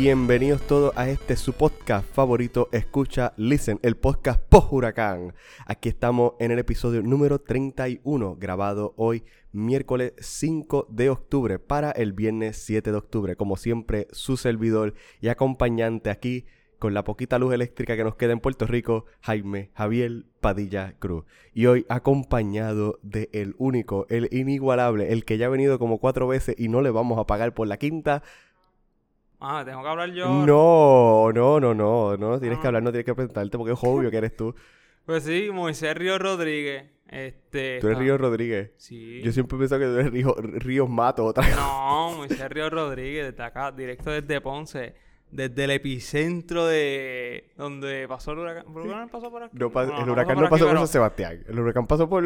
Bienvenidos todos a este su podcast favorito, Escucha Listen, el podcast post huracán. Aquí estamos en el episodio número 31, grabado hoy miércoles 5 de octubre para el viernes 7 de octubre. Como siempre, su servidor y acompañante aquí con la poquita luz eléctrica que nos queda en Puerto Rico, Jaime Javier Padilla Cruz. Y hoy acompañado de el único, el inigualable, el que ya ha venido como cuatro veces y no le vamos a pagar por la quinta. Ah, tengo que hablar yo. No, no, no, no, no tienes que Ah. hablar, no tienes que presentarte porque es obvio que eres tú. Pues sí, Moisés Río Rodríguez. Este. Tú eres Río Rodríguez. Sí. Yo siempre he pensado que tú eres Río, Ríos Mato otra vez. No, Moisés Río Rodríguez, desde acá, directo desde Ponce. Desde el epicentro de donde pasó el huracán. ¿El huracán pasó por aquí? No pa- Bueno, el huracán no pasó por pero- San Sebastián. El huracán pasó por,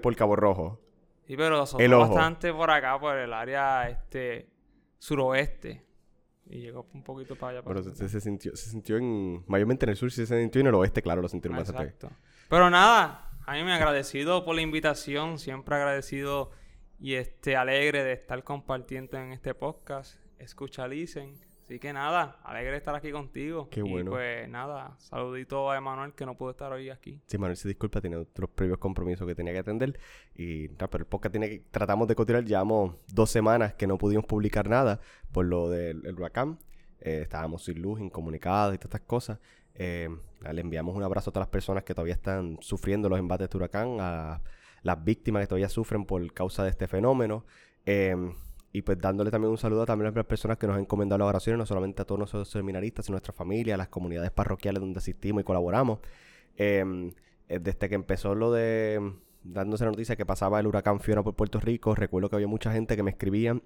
por Cabo Rojo. Sí, pero El ojo. bastante por acá, por el área este suroeste. Y llegó un poquito para allá. para acá. se, se sintió, se sintió en... Mayormente en el sur se sintió en el oeste, claro, lo Ah, más acá. Exacto. Pero nada, a mí me agradecido por la invitación, siempre agradecido y este alegre de estar compartiendo en este podcast. Escucha, listen. Así que nada, alegre de estar aquí contigo. Qué Y bueno. pues nada, saludito a Emanuel que no pudo estar hoy aquí. Sí, Manuel se disculpa, tiene otros previos compromisos que tenía que atender. Y nada, pero el podcast tiene que... Tratamos de continuar, llevamos dos semanas que no pudimos publicar nada por lo del el huracán. Eh, estábamos sin luz, incomunicados y todas estas cosas. Eh, le enviamos un abrazo a todas las personas que todavía están sufriendo los embates de huracán, a las víctimas que todavía sufren por causa de este fenómeno. Eh, y pues dándole también un saludo también a las personas que nos han encomendado las oraciones, no solamente a todos nosotros seminaristas, sino a nuestra familia, a las comunidades parroquiales donde asistimos y colaboramos. Eh, eh, desde que empezó lo de dándose la noticia que pasaba el huracán Fiona por Puerto Rico, recuerdo que había mucha gente que me escribían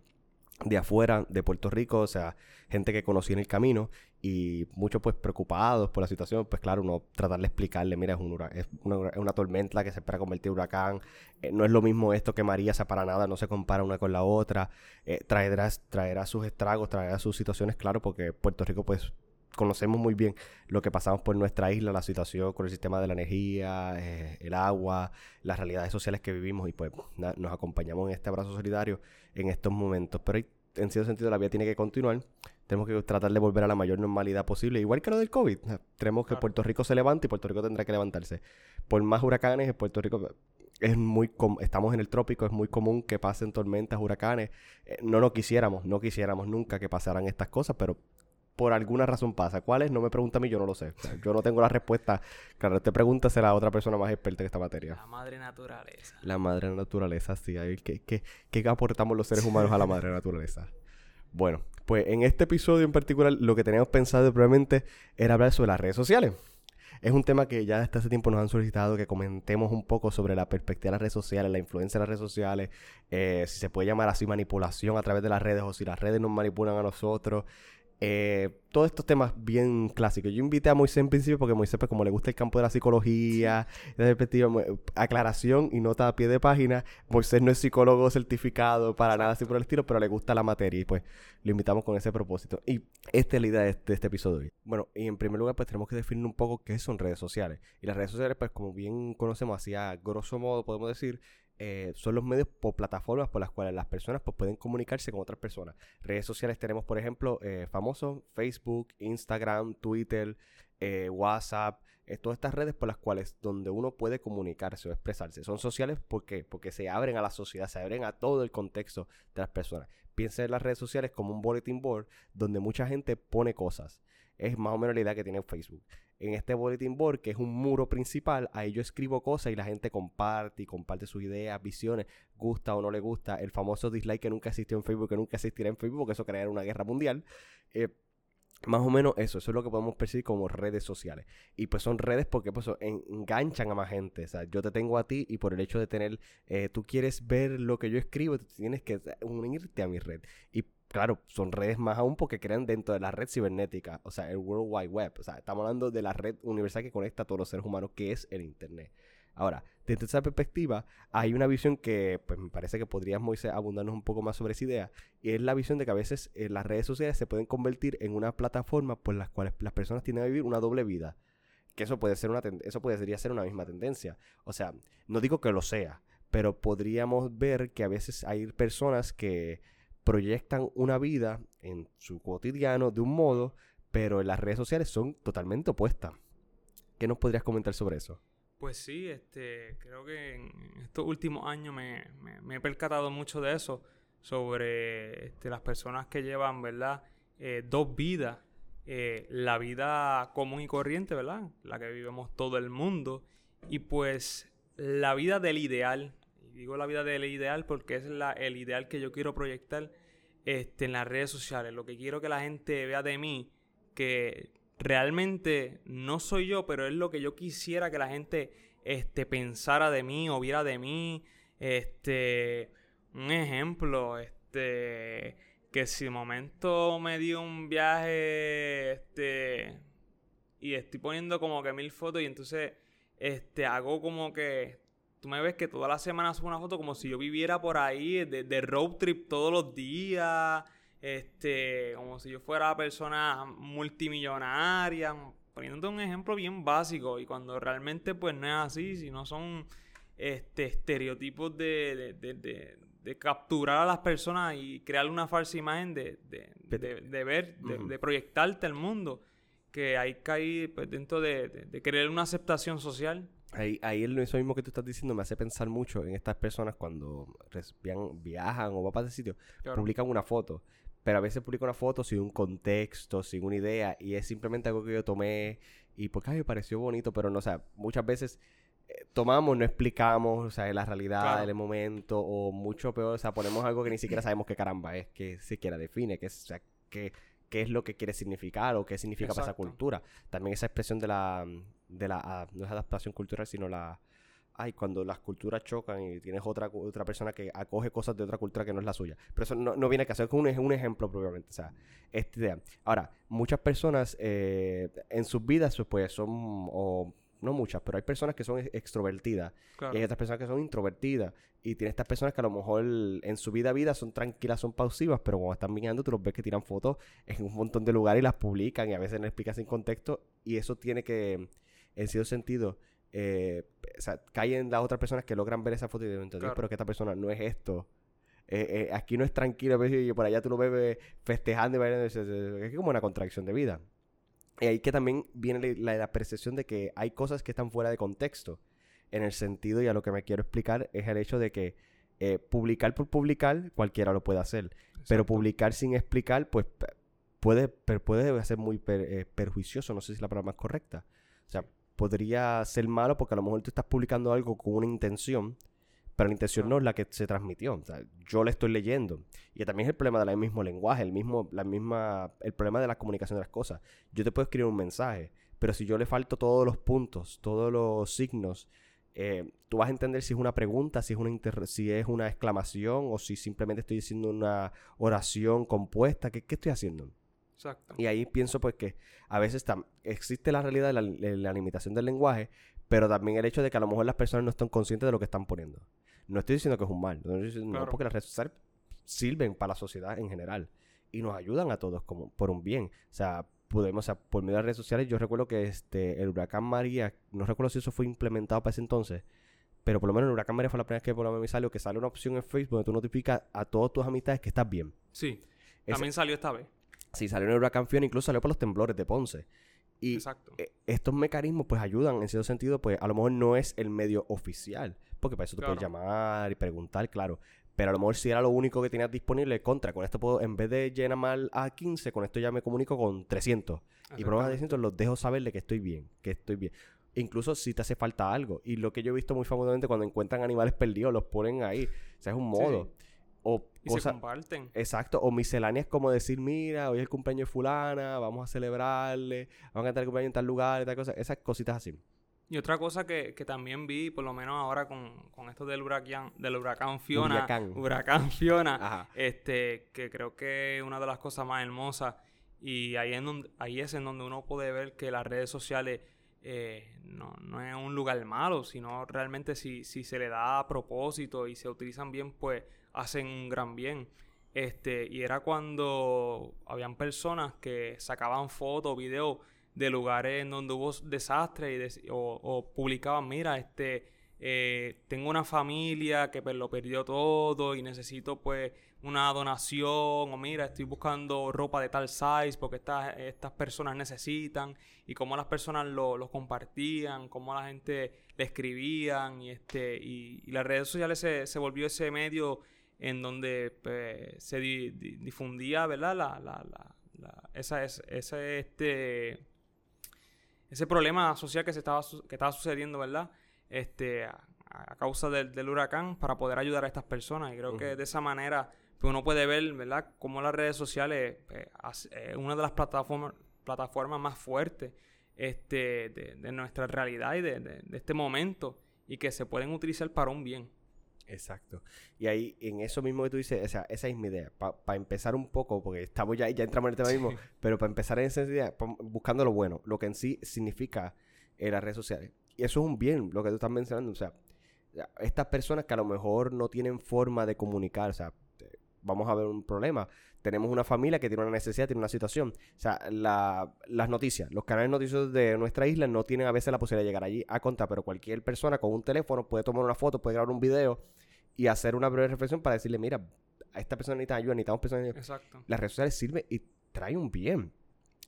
de afuera de Puerto Rico, o sea, gente que conocí en el camino y muchos pues preocupados por la situación, pues claro, uno tratar de explicarle, mira, es, un es, una, es una tormenta que se espera convertir en huracán, eh, no es lo mismo esto que María, sea, para nada, no se compara una con la otra, eh, traerá, traerá sus estragos, traerá sus situaciones, claro, porque Puerto Rico pues conocemos muy bien lo que pasamos por nuestra isla, la situación con el sistema de la energía, eh, el agua, las realidades sociales que vivimos y pues na- nos acompañamos en este abrazo solidario en estos momentos. Pero hay- en cierto sentido la vida tiene que continuar. Tenemos que tratar de volver a la mayor normalidad posible, igual que lo del COVID. Tenemos que. Puerto Rico se levante y Puerto Rico tendrá que levantarse. Por más huracanes, en Puerto Rico es muy com- estamos en el trópico, es muy común que pasen tormentas, huracanes. Eh, no lo quisiéramos, no quisiéramos nunca que pasaran estas cosas, pero por alguna razón pasa. ¿Cuál es? No me pregunta a mí, yo no lo sé. O sea, yo no tengo la respuesta. Claro, te pregunta será otra persona más experta en esta materia. La madre naturaleza. La madre naturaleza, sí. ¿Qué, qué, qué aportamos los seres humanos a la madre naturaleza? Bueno, pues en este episodio en particular lo que teníamos pensado probablemente era hablar sobre las redes sociales. Es un tema que ya desde hace tiempo nos han solicitado que comentemos un poco sobre la perspectiva de las redes sociales, la influencia de las redes sociales, eh, si se puede llamar así manipulación a través de las redes o si las redes nos manipulan a nosotros. Eh, todos estos temas bien clásicos. Yo invité a Moisés en principio porque Moisés, pues, como le gusta el campo de la psicología, de perspectiva, aclaración y nota a pie de página. Moisés no es psicólogo certificado para nada así por el estilo, pero le gusta la materia y pues lo invitamos con ese propósito. Y esta es la idea de este, de este episodio. Bueno, y en primer lugar, pues tenemos que definir un poco qué son redes sociales. Y las redes sociales, pues como bien conocemos, así a grosso modo podemos decir, eh, son los medios o plataformas por las cuales las personas pues, pueden comunicarse con otras personas. Redes sociales tenemos, por ejemplo, eh, famosos Facebook, Instagram, Twitter, eh, WhatsApp, eh, todas estas redes por las cuales donde uno puede comunicarse o expresarse. Son sociales porque se abren a la sociedad, se abren a todo el contexto de las personas. Piensa en las redes sociales como un bulletin board donde mucha gente pone cosas. Es más o menos la idea que tiene Facebook. En este bulletin board, que es un muro principal, ahí yo escribo cosas y la gente comparte y comparte sus ideas, visiones, gusta o no le gusta. El famoso dislike que nunca existió en Facebook, que nunca existirá en Facebook, porque eso creará una guerra mundial. Eh, más o menos eso, eso es lo que podemos percibir como redes sociales. Y pues son redes porque pues en- enganchan a más gente. O sea, yo te tengo a ti y por el hecho de tener, eh, tú quieres ver lo que yo escribo, tú tienes que unirte a mi red. Claro, son redes más aún porque crean dentro de la red cibernética, o sea, el World Wide Web. O sea, estamos hablando de la red universal que conecta a todos los seres humanos, que es el Internet. Ahora, desde esa perspectiva, hay una visión que pues me parece que podrías, Moisés, abundarnos un poco más sobre esa idea, y es la visión de que a veces eh, las redes sociales se pueden convertir en una plataforma por las cuales las personas tienen que vivir una doble vida. Que eso puede ser una eso podría ser una misma tendencia. O sea, no digo que lo sea, pero podríamos ver que a veces hay personas que proyectan una vida en su cotidiano de un modo, pero en las redes sociales son totalmente opuestas. ¿Qué nos podrías comentar sobre eso? Pues sí, este, creo que en estos últimos años me, he percatado mucho de eso, sobre este, las personas que llevan, ¿verdad? Eh, dos vidas. Eh, la vida común y corriente, ¿verdad? La que vivimos todo el mundo. Y pues la vida del ideal. Digo la vida del ideal porque es la, el ideal que yo quiero proyectar este, en las redes sociales. Lo que quiero que la gente vea de mí, que realmente no soy yo, pero es lo que yo quisiera que la gente este, pensara de mí o viera de mí. Este, un ejemplo, este, que si de momento me dio un viaje, este, y estoy poniendo como que mil fotos y entonces, este, hago como que, tú me ves que todas las semanas subo una foto como si yo viviera por ahí de, de road trip todos los días, este, como si yo fuera persona multimillonaria, poniéndote un ejemplo bien básico y cuando realmente pues no es así, sino son este, estereotipos de, de, capturar a las personas y crear una falsa imagen de, ver, de, proyectarte al mundo, que hay que ir pues, dentro de, crear una aceptación social. Ahí, ahí eso mismo que tú estás diciendo me hace pensar mucho en estas personas cuando viajan o van para ese sitio, publican una foto pero a veces publico una foto sin un contexto, sin una idea, y es simplemente algo que yo tomé y porque me pareció bonito, pero no, o sea, muchas veces eh, tomamos, no explicamos, o sea, la realidad del momento, o mucho peor, o sea, ponemos algo que ni siquiera sabemos qué caramba es, que siquiera define, que, o sea, qué es lo que quiere significar o qué significa para esa cultura. También esa expresión de la, de la, ah, no es adaptación cultural, sino la ay, cuando las culturas chocan y tienes otra, otra persona que acoge cosas de otra cultura que no es la suya. Pero eso no, viene a caso, es un, un ejemplo propiamente. O sea, esta idea. Ahora, muchas personas eh, en sus vidas, pues son, o no muchas, pero hay personas que son extrovertidas. Y hay otras personas que son introvertidas. Y tiene estas personas que a lo mejor en su vida vida son tranquilas, son pausivas, pero cuando están mirando tú los ves que tiran fotos en un montón de lugares y las publican y a veces no explican sin contexto. Y eso tiene que, en cierto sentido, eh, o sea, caen las otras personas que logran ver esa foto y dicen, pero que esta persona no es esto. Eh, eh, aquí no es tranquilo, por allá tú lo ves festejando y bailando. Es como una contracción de vida. Y ahí que también viene la, percepción de que hay cosas que están fuera de contexto. En el sentido, y a lo que me quiero explicar, es el hecho de que publicar por publicar, cualquiera lo puede hacer. Pero publicar sin explicar, pues puede, puede ser muy perjuicioso. No sé si la palabra más correcta. O sea, podría ser malo porque a lo mejor tú estás publicando algo con una intención, pero la intención no es la que se transmitió. O sea, yo le estoy leyendo. Y también es el problema del mismo lenguaje, el mismo, la misma, el problema de la comunicación de las cosas. Yo te puedo escribir un mensaje, pero si yo le falto todos los puntos, todos los signos, eh, tú vas a entender si es una pregunta, si es una, si es una exclamación o si simplemente estoy diciendo una oración compuesta. ¿Qué, qué estoy haciendo? Y ahí pienso pues que a veces existe la realidad de la, limitación del lenguaje, pero también el hecho de que a lo mejor las personas no están conscientes de lo que están poniendo. No estoy diciendo que es un mal, no, porque las redes sociales sirven para la sociedad en general y nos ayudan a todos como por un bien. O sea, podemos, por medio de las redes sociales, yo recuerdo que este el huracán María, no recuerdo si eso fue implementado para ese entonces, pero por lo menos el huracán María fue la primera vez que por lo menos me salió que sale una opción en Facebook donde tú notificas a todas tus amistades que estás bien. Sí. También salió esta vez. Sí, salió en el huracán Fiona, incluso salió por los temblores de Ponce. Y e, estos mecanismos pues ayudan en cierto sentido, pues a lo mejor no es el medio oficial, porque para eso tú puedes llamar y preguntar, claro. Pero a lo mejor si era lo único que tenías disponible, contra, con esto puedo, en vez de llenar mal a 15, con esto ya me comunico con 300. Y por más de 300 los dejo saber de que estoy bien, que estoy bien. Incluso si te hace falta algo. Y lo que yo he visto muy famosamente cuando encuentran animales perdidos, los ponen ahí. O sea, es un modo. O y se comparten. Exacto. O misceláneas como decir, mira, hoy es el cumpleaños de fulana, vamos a celebrarle, vamos a cantar el cumpleaños en tal lugar y tal cosa. Esas cositas así. Y otra cosa que, que también vi, por lo menos ahora con, con esto del huracán, del huracán Fiona. Huracán. Huracán Fiona. Este, que creo que es una de las cosas más hermosas. Y ahí, en donde, ahí es en donde uno puede ver que las redes sociales eh, no, no, es un lugar malo, sino realmente si, si se le da a propósito y se utilizan bien, pues hacen un gran bien. Este, y era cuando habían personas que sacaban fotos, videos de lugares en donde hubo desastres o, publicaban, mira, este, eh, tengo una familia que pues, lo perdió todo y necesito pues una donación o mira, estoy buscando ropa de tal size porque estas, estas personas necesitan y cómo las personas lo, compartían, cómo la gente le escribían y, este, y, las redes sociales se, se, volvió ese medio en donde pues, se difundía, ¿verdad? La, la, la, esa, ese, este, ese problema social que, se estaba, que estaba sucediendo, ¿verdad? Este, a, causa del, huracán para poder ayudar a estas personas. Y creo que de esa manera pues, uno puede ver, ¿verdad?, cómo las redes sociales es eh, una de las plataformas, plataformas más fuertes este, de, nuestra realidad y de, este momento y que se pueden utilizar para un bien. Exacto. Y ahí, en eso mismo que tú dices, o sea, esa es mi idea. Para empezar un poco, porque estamos ya, ya entramos en el tema mismo, pero para empezar en esa idea, buscando lo bueno, lo que en sí significa en las redes sociales. Y eso es un bien, lo que tú estás mencionando. O sea, estas personas que a lo mejor no tienen forma de comunicar, o sea, vamos a ver un problema. Tenemos una familia que tiene una necesidad, tiene una situación. O sea, las noticias, los canales noticiosos de nuestra isla no tienen a veces la posibilidad de llegar allí a contar, pero cualquier persona con un teléfono puede tomar una foto, puede grabar un video y hacer una breve reflexión para decirle, mira, a esta persona necesita ayuda, necesitamos personas. Exacto. Las redes sociales sirven y traen un bien.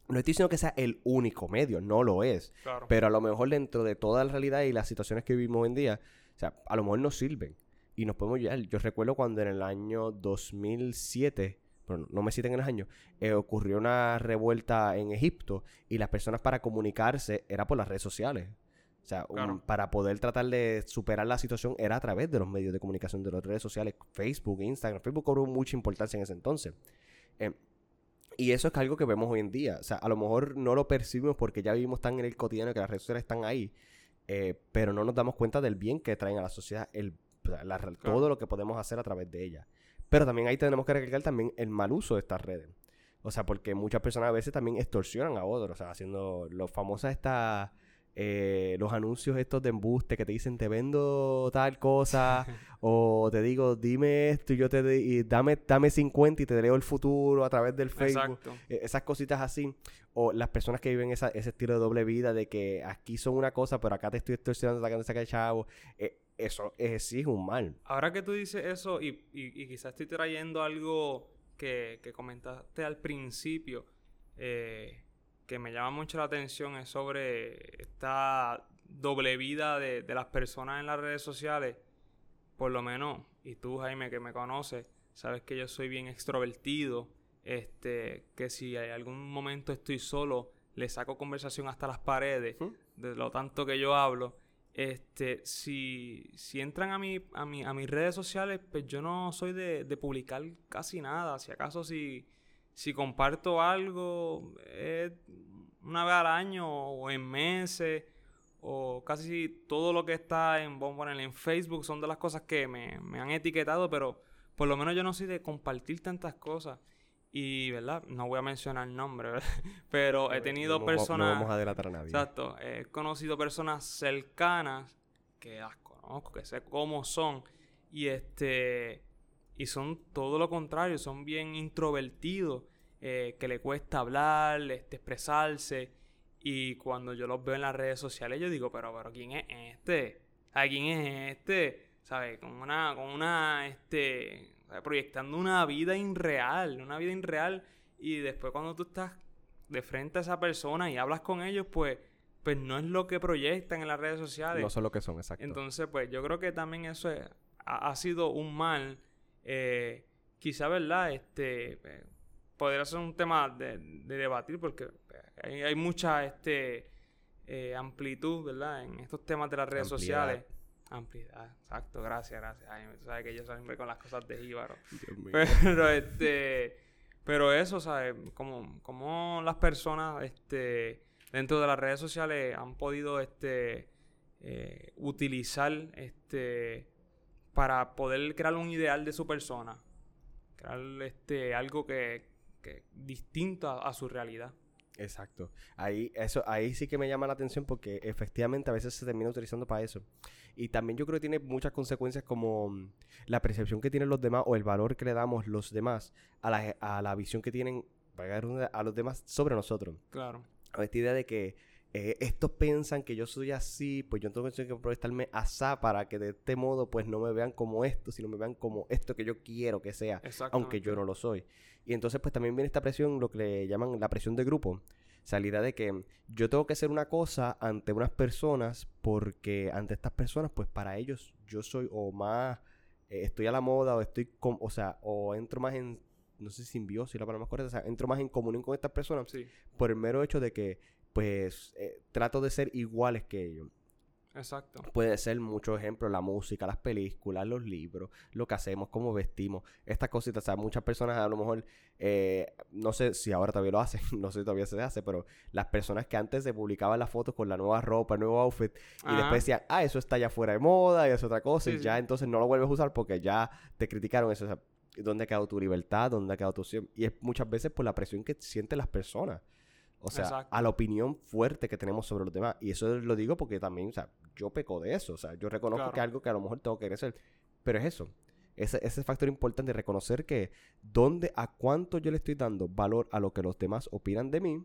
No estoy diciendo que sea el único medio, no lo es. Pero a lo mejor dentro de toda la realidad y las situaciones que vivimos hoy en día, o sea, a lo mejor nos sirven. Y nos podemos llegar. Yo recuerdo cuando en el año 2007, bueno, no me citen en el año, eh, ocurrió una revuelta en Egipto y las personas para comunicarse era por las redes sociales. O sea, para poder tratar de superar la situación era a través de los medios de comunicación, de las redes sociales, Facebook, Instagram. Facebook cobró mucha importancia en ese entonces. Eh, y eso es algo que vemos hoy en día. O sea, a lo mejor no lo percibimos porque ya vivimos tan en el cotidiano que las redes sociales están ahí. Eh, pero no nos damos cuenta del bien que traen a la sociedad, el, todo lo que podemos hacer a través de ellas. Pero también ahí tenemos que recalcar también el mal uso de estas redes. O sea, porque muchas personas a veces también extorsionan a otros, o sea, haciendo los famosas estas eh, los anuncios estos de embuste que te dicen te vendo tal cosa o te digo dime esto y yo te y dame dame 50 y te leo el futuro a través del Facebook. E, esas cositas así. O las personas que viven ese estilo de doble vida de que aquí son una cosa pero acá te estoy extorsionando sacando ese chavo. Eh, eso es, sí es un mal ahora que tú dices eso y, y, quizás estoy trayendo algo que, que comentaste al principio eh, que me llama mucho la atención es sobre esta doble vida de, las personas en las redes sociales. Por lo menos, y tú Jaime que me conoces, sabes que yo soy bien extrovertido. Este, que si hay algún momento estoy solo, le saco conversación hasta las paredes, de lo tanto que yo hablo. Este, si, si entran a, mi, a, mi, a mis redes sociales, pues yo no soy de, de publicar casi nada. Si acaso si, si comparto algo una vez al año o en meses o casi todo lo que está en, en Facebook son de las cosas que me, han etiquetado, pero por lo menos yo no soy de compartir tantas cosas. Y, ¿verdad? No voy a mencionar nombres, pero he tenido personas... No vamos a delatar a nadie. Exacto. He conocido personas cercanas que las conozco, que sé cómo son. Y este y son todo lo contrario, son bien introvertidos, eh, que le cuesta hablar, este, expresarse. Y cuando yo los veo en las redes sociales, yo digo, pero, pero ¿quién es este? ¿quién es este? ¿Sabes? Con una, con una, este, proyectando una vida irreal, una vida irreal. Y después cuando tú estás de frente a esa persona y hablas con ellos, pues, pues no es lo que proyectan en las redes sociales. No son lo que son, exacto. Entonces, pues yo creo que también eso ha, sido un mal eh, quizá, ¿verdad? Este, eh, podría ser un tema de, debatir porque hay, hay mucha este, eh, amplitud, ¿verdad? En estos temas de las redes sociales. Ampliedad, exacto, gracias, gracias. Ay, sabes que yo siempre con las cosas de jíbaro. Pero, este, pero eso, ¿sabes? Como, como las personas, este, dentro de las redes sociales han podido, este, utilizar, este, para poder crear un ideal de su persona. Crear este, algo que, que distinto a, su realidad. Exacto. Ahí, eso, ahí sí que me llama la atención porque efectivamente a veces se termina utilizando para eso. Y también yo creo que tiene muchas consecuencias como mm, la percepción que tienen los demás o el valor que le damos los demás a la, a la visión que tienen a los demás sobre nosotros. Claro. A esta idea de que eh, estos piensan que yo soy así, pues yo tengo que proyectarme asá para que de este modo pues no me vean como esto, sino me vean como esto que yo quiero que sea, aunque yo no lo soy. Y entonces pues también viene esta presión, lo que le llaman la presión de grupo, salida de que yo tengo que hacer una cosa ante unas personas porque ante estas personas pues para ellos yo soy o más eh, estoy a la moda o estoy con, o sea, o entro más en no sé si simbiosis la palabra más correcta, o sea, entro más en comunión con estas personas por el mero hecho de que pues eh, trato de ser iguales que ellos. Exacto. Puede ser muchos ejemplos, la música, las películas, los libros, lo que hacemos, cómo vestimos, estas cositas. O sea, muchas personas a lo mejor, eh, no sé si ahora todavía lo hacen, no sé si todavía se hace, pero las personas que antes se publicaban las fotos con la nueva ropa, el nuevo outfit, y después decían, ah, eso está ya fuera de moda y es otra cosa, y ya entonces no lo vuelves a usar porque ya te criticaron eso. O sea, ¿dónde ha quedado tu libertad? ¿Dónde ha quedado tu... Y es muchas veces por la presión que sienten las personas. O sea, a la opinión fuerte que tenemos sobre los demás. Y eso lo digo porque también, o sea, yo peco de eso. O sea, yo reconozco que es algo que a lo mejor tengo que crecer. Pero es eso. Ese, ese factor importante de reconocer que dónde, a cuánto yo le estoy dando valor a lo que los demás opinan de mí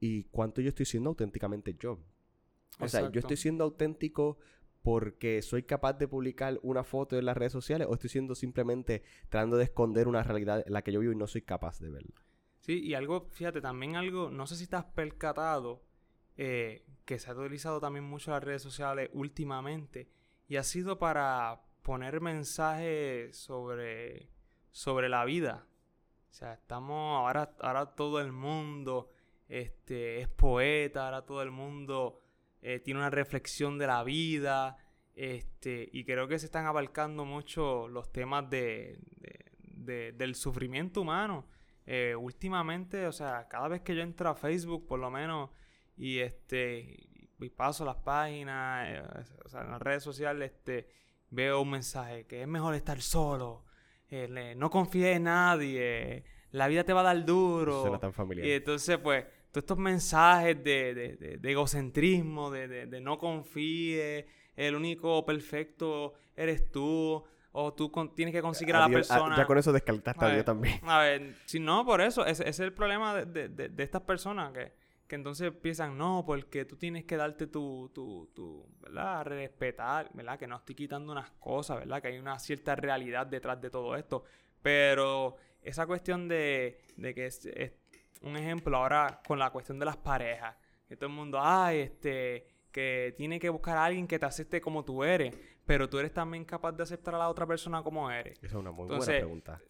y cuánto yo estoy siendo auténticamente yo. O sea, yo estoy siendo auténtico porque soy capaz de publicar una foto en las redes sociales o estoy siendo simplemente tratando de esconder una realidad en la que yo vivo y no soy capaz de verla. Sí, y algo, fíjate, también algo, no sé si estás percatado, eh, que se ha utilizado también mucho en las redes sociales últimamente, y ha sido para poner mensajes sobre, sobre la vida. O sea, estamos, ahora, ahora todo el mundo este, es poeta, ahora todo el mundo eh, tiene una reflexión de la vida, este, y creo que se están abarcando mucho los temas de, del sufrimiento humano eh, últimamente, o sea, cada vez que yo entro a Facebook, por lo menos, y este y paso las páginas, eh, o sea, en las redes sociales, este, veo un mensaje que es mejor estar solo, eh, no confíes en nadie, la vida te va a dar duro. tan familiar. Y entonces, pues, todos estos mensajes de, de, de egocentrismo, de, no confíes, el único perfecto eres tú o tú tienes que conseguir a, la persona. ya con eso descartaste a Dios también. A ver, si no, por eso, ese, es el problema de, de, de, estas personas que, que, entonces piensan, no, porque tú tienes que darte tu, tu, tu, ¿verdad? Respetar, ¿verdad? Que no estoy quitando unas cosas, ¿verdad? Que hay una cierta realidad detrás de todo esto. Pero esa cuestión de, de que es, es un ejemplo ahora con la cuestión de las parejas, que todo el mundo, ay, este que tiene que buscar a alguien que te acepte como tú eres, pero tú eres también capaz de aceptar a la otra persona como eres. Esa es una muy buena pregunta.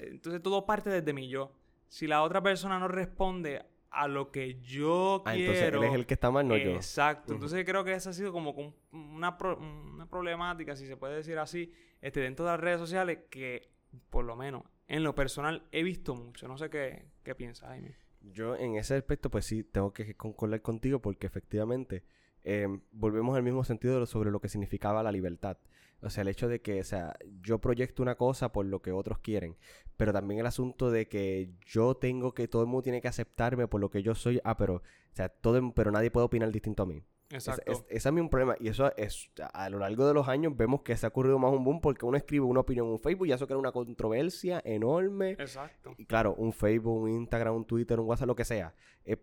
Entonces todo parte desde mí yo. Si la otra persona no responde a lo que yo ah, quiero. Entonces él es el que está mal, no yo. Exacto. Entonces creo que esa ha sido como una, una, problemática, si se puede decir así, este, dentro de las redes sociales que, por lo menos, en lo personal he visto mucho. No sé qué, qué piensas, Jaime. Yo en ese aspecto, pues sí, tengo que concordar contigo porque efectivamente em, volvemos al mismo sentido sobre lo que significaba la libertad. O sea, el hecho de que, o sea, yo proyecto una cosa por lo que otros quieren, pero también el asunto de que yo tengo que, todo el mundo tiene que aceptarme por lo que yo soy, ah, pero, o sea, todo, pero nadie puede opinar distinto a mí. Exacto. ese es mi problema. Y eso es, a lo largo de los años vemos que se ha ocurrido más un boom porque uno escribe una opinión en un Facebook y eso crea una controversia enorme. Exacto. Y claro, un Facebook, un Instagram, un Twitter, un WhatsApp, lo que sea. Eh,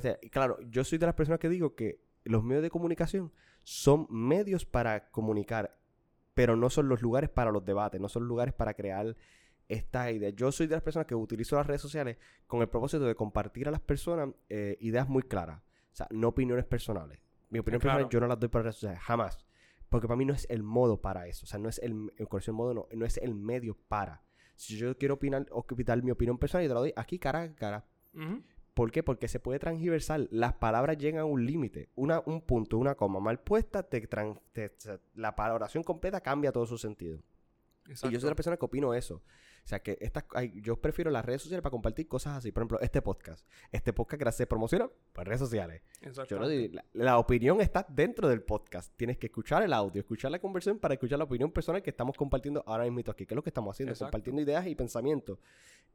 ser. Y claro, yo soy de las personas que digo que los medios de comunicación son medios para comunicar, pero no son los lugares para los debates, no son lugares para crear estas ideas. Yo soy de las personas que utilizo las redes sociales con el propósito de compartir a las personas eh, ideas muy claras. O sea, no opiniones personales. Mi opinión personal yo no las doy para redes sociales, jamás. Porque para mí no es el modo para eso. O sea, no es el, el modo, no, no es el medio para. Si yo quiero opinar o quitar mi opinión personal, yo te la doy aquí cara a cara. ¿Por qué? Porque se puede transversal. Las palabras llegan a un límite. Una, un punto, una coma mal puesta, te, la oración completa cambia todo su sentido. Y yo soy la persona que opino eso. O sea, que estas, yo prefiero las redes sociales para compartir cosas así. Por ejemplo, este podcast. Este podcast que se promociona por redes sociales. Yo no, la, la, opinión está dentro del podcast. Tienes que escuchar el audio, escuchar la conversación para escuchar la opinión personal que estamos compartiendo ahora mismo aquí. ¿Qué es lo que estamos haciendo? Compartiendo ideas y pensamientos.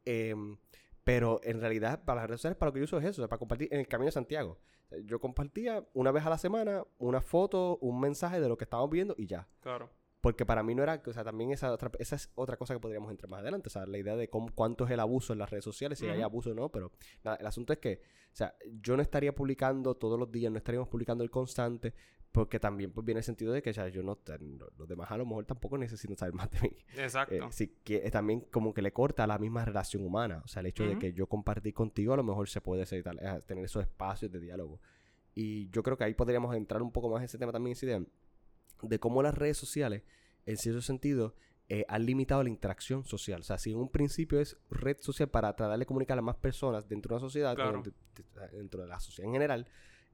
Em, pero en realidad, para las redes sociales, para lo que yo uso es eso, para compartir en el Camino de Santiago. Yo compartía una vez a la semana una foto, un mensaje de lo que estábamos viendo y ya. Claro. Porque para mí no era, o sea, también esa, otra, esa es otra cosa que podríamos entrar más adelante, o sea, la idea de cómo, cuánto es el abuso en las redes sociales, si hay abuso o no, pero nada, el asunto es que, o sea, yo no estaría publicando todos los días, no estaríamos publicando el constante, porque también pues viene el sentido de que, sea, yo no, los demás a lo mejor tampoco necesitan saber más de mí. Exacto. Eh, sí, que es también como que le corta la misma relación humana. O sea, el hecho de que yo compartí contigo, a lo mejor se puede ser tal- eh, tener esos espacios de diálogo. Y yo creo que ahí podríamos entrar un poco más en ese tema también, esa idea de cómo las redes sociales, en cierto sentido, eh, han limitado la interacción social. O sea, si en un principio es red social para tratar de comunicar a más personas dentro de una sociedad, Claro. dentro, dentro de la sociedad en general,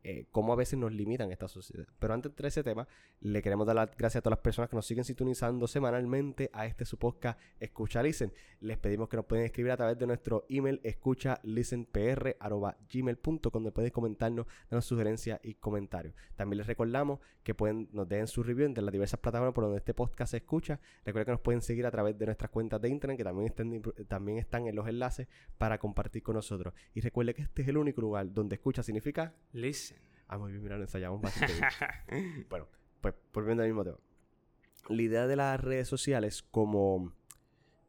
eh, cómo a veces nos limitan esta sociedad. Pero antes de ese tema, le queremos dar las gracias a todas las personas que nos siguen sintonizando semanalmente a este su podcast Escucha Listen. Les pedimos que nos pueden escribir a través de nuestro email escucha gmail.com donde pueden comentarnos, darnos sugerencias y comentarios. También les recordamos que pueden nos dejen su review en las diversas plataformas por donde este podcast se escucha. Recuerden que nos pueden seguir a través de nuestras cuentas de internet que también están, también están en los enlaces para compartir con nosotros. Y recuerde que este es el único lugar donde escucha significa Listen. Ah, muy bien, mira, lo ensayamos bastante bien. bueno, pues volviendo al mismo tema. La idea de las redes sociales como...